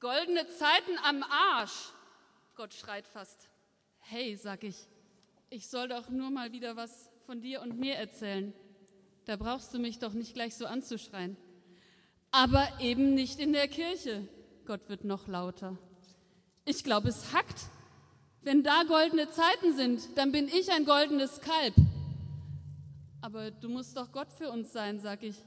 Goldene Zeiten am Arsch. Gott schreit fast. Hey, sag ich, ich soll doch nur mal wieder was von dir und mir erzählen. Da brauchst du mich doch nicht gleich so anzuschreien. Aber eben nicht in der Kirche. Gott wird noch lauter. Ich glaube, es hackt. Wenn da goldene Zeiten sind, dann bin ich ein goldenes Kalb. Aber du musst doch Gott für uns sein, sag ich.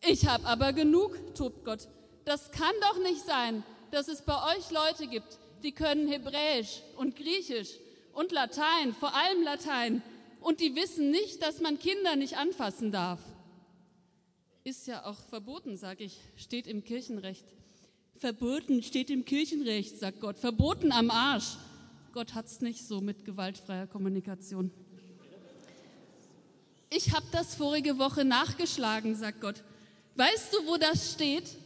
Ich hab aber genug, tobt Gott. Das kann doch nicht sein, dass es bei euch Leute gibt, die können Hebräisch und Griechisch und Latein, vor allem Latein, und die wissen nicht, dass man Kinder nicht anfassen darf. Ist ja auch verboten, sag ich, steht im Kirchenrecht. Verboten steht im Kirchenrecht, sagt Gott. Verboten am Arsch. Gott hat's nicht so mit gewaltfreier Kommunikation. Ich habe das vorige Woche nachgeschlagen, sagt Gott. Weißt du, wo das steht?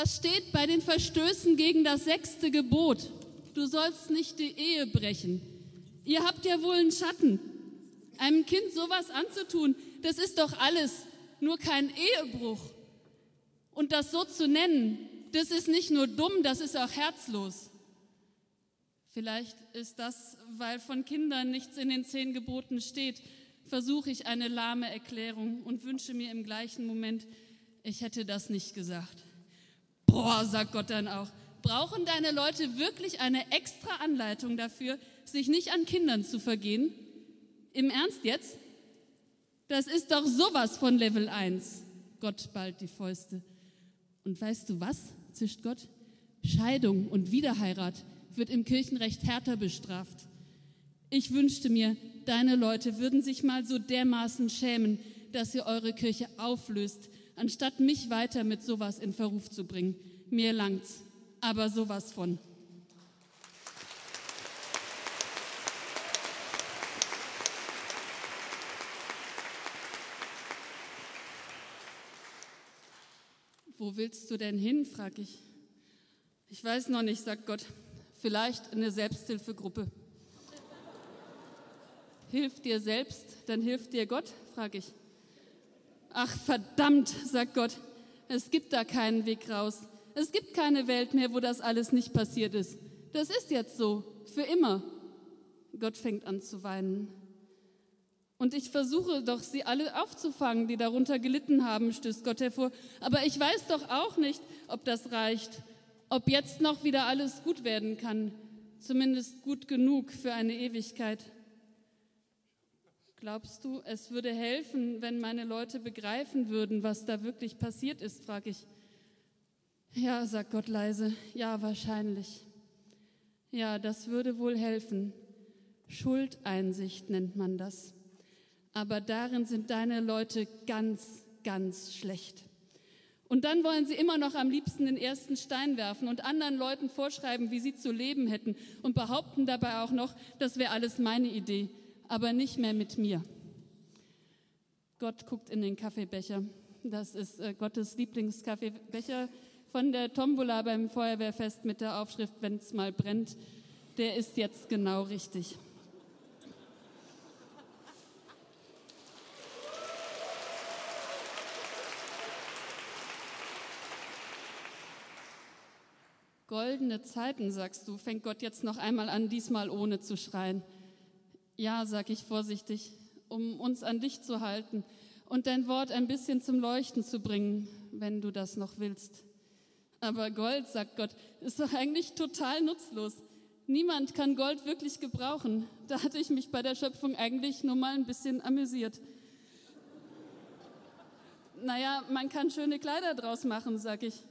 Das steht bei den Verstößen gegen das sechste Gebot. Du sollst nicht die Ehe brechen. Ihr habt ja wohl einen Schatten. Einem Kind sowas anzutun, das ist doch alles, nur kein Ehebruch. Und das so zu nennen, das ist nicht nur dumm, das ist auch herzlos. Vielleicht ist das, weil von Kindern nichts in den zehn Geboten steht, versuche ich eine lahme Erklärung und wünsche mir im gleichen Moment, ich hätte das nicht gesagt. Boah, sagt Gott dann auch, brauchen deine Leute wirklich eine extra Anleitung dafür, sich nicht an Kindern zu vergehen? Im Ernst jetzt? Das ist doch sowas von Level 1. Gott ballt die Fäuste. Und weißt du was? zischt Gott. Scheidung und Wiederheirat wird im Kirchenrecht härter bestraft. Ich wünschte mir, deine Leute würden sich mal so dermaßen schämen, dass ihr eure Kirche auflöst, anstatt mich weiter mit sowas in Verruf zu bringen. Mir langt's, aber sowas von. Wo willst du denn hin? frag ich. Ich weiß noch nicht, sagt Gott. Vielleicht eine Selbsthilfegruppe. Hilf dir selbst, dann hilft dir Gott, frag ich. Ach verdammt, sagt Gott, es gibt da keinen Weg raus. Es gibt keine Welt mehr, wo das alles nicht passiert ist. Das ist jetzt so, für immer. Gott fängt an zu weinen. Und ich versuche doch, sie alle aufzufangen, die darunter gelitten haben, stößt Gott hervor. Aber ich weiß doch auch nicht, ob das reicht, ob jetzt noch wieder alles gut werden kann, zumindest gut genug für eine Ewigkeit. Glaubst du, es würde helfen, wenn meine Leute begreifen würden, was da wirklich passiert ist, frage ich. Ja, sagt Gott leise, ja, wahrscheinlich. Ja, das würde wohl helfen. Schuldeinsicht nennt man das. Aber darin sind deine Leute ganz, ganz schlecht. Und dann wollen sie immer noch am liebsten den ersten Stein werfen und anderen Leuten vorschreiben, wie sie zu leben hätten und behaupten dabei auch noch, das wäre alles meine Idee aber nicht mehr mit mir. Gott guckt in den Kaffeebecher. Das ist äh, Gottes Lieblingskaffeebecher von der Tombola beim Feuerwehrfest mit der Aufschrift, wenn es mal brennt. Der ist jetzt genau richtig. Goldene Zeiten, sagst du, fängt Gott jetzt noch einmal an, diesmal ohne zu schreien. Ja, sag ich vorsichtig, um uns an dich zu halten und dein Wort ein bisschen zum Leuchten zu bringen, wenn du das noch willst. Aber Gold, sagt Gott, ist doch eigentlich total nutzlos. Niemand kann Gold wirklich gebrauchen. Da hatte ich mich bei der Schöpfung eigentlich nur mal ein bisschen amüsiert. Naja, man kann schöne Kleider draus machen, sag ich.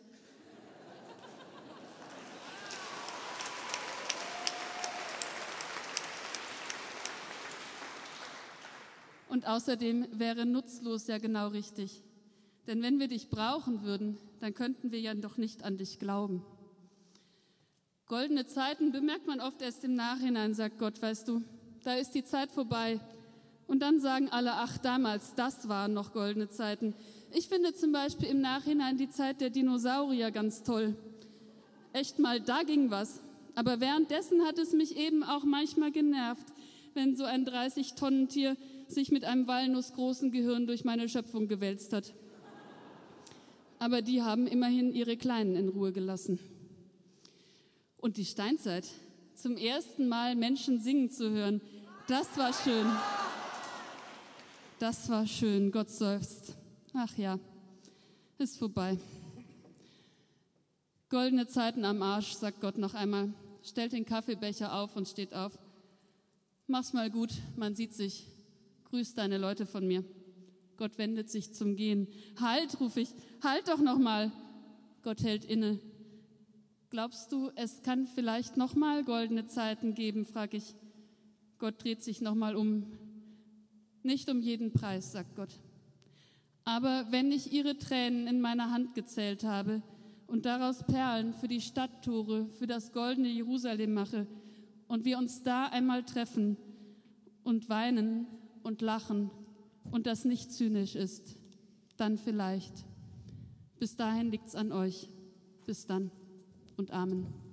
Und außerdem wäre nutzlos ja genau richtig. Denn wenn wir dich brauchen würden, dann könnten wir ja doch nicht an dich glauben. Goldene Zeiten bemerkt man oft erst im Nachhinein, sagt Gott, weißt du, da ist die Zeit vorbei. Und dann sagen alle, ach damals, das waren noch goldene Zeiten. Ich finde zum Beispiel im Nachhinein die Zeit der Dinosaurier ganz toll. Echt mal, da ging was. Aber währenddessen hat es mich eben auch manchmal genervt, wenn so ein 30-Tonnen-Tier sich mit einem walnussgroßen Gehirn durch meine Schöpfung gewälzt hat. Aber die haben immerhin ihre Kleinen in Ruhe gelassen. Und die Steinzeit, zum ersten Mal Menschen singen zu hören, das war schön. Das war schön, Gott seufzt. Ach ja, ist vorbei. Goldene Zeiten am Arsch, sagt Gott noch einmal, stellt den Kaffeebecher auf und steht auf. Mach's mal gut, man sieht sich. Grüß deine Leute von mir. Gott wendet sich zum Gehen. Halt, ruf ich, halt doch noch mal. Gott hält inne. Glaubst du, es kann vielleicht noch mal goldene Zeiten geben, frag ich. Gott dreht sich noch mal um. Nicht um jeden Preis, sagt Gott. Aber wenn ich ihre Tränen in meiner Hand gezählt habe und daraus Perlen für die Stadttore, für das goldene Jerusalem mache und wir uns da einmal treffen und weinen und lachen und das nicht zynisch ist, dann vielleicht. Bis dahin liegt's an euch. Bis dann und Amen.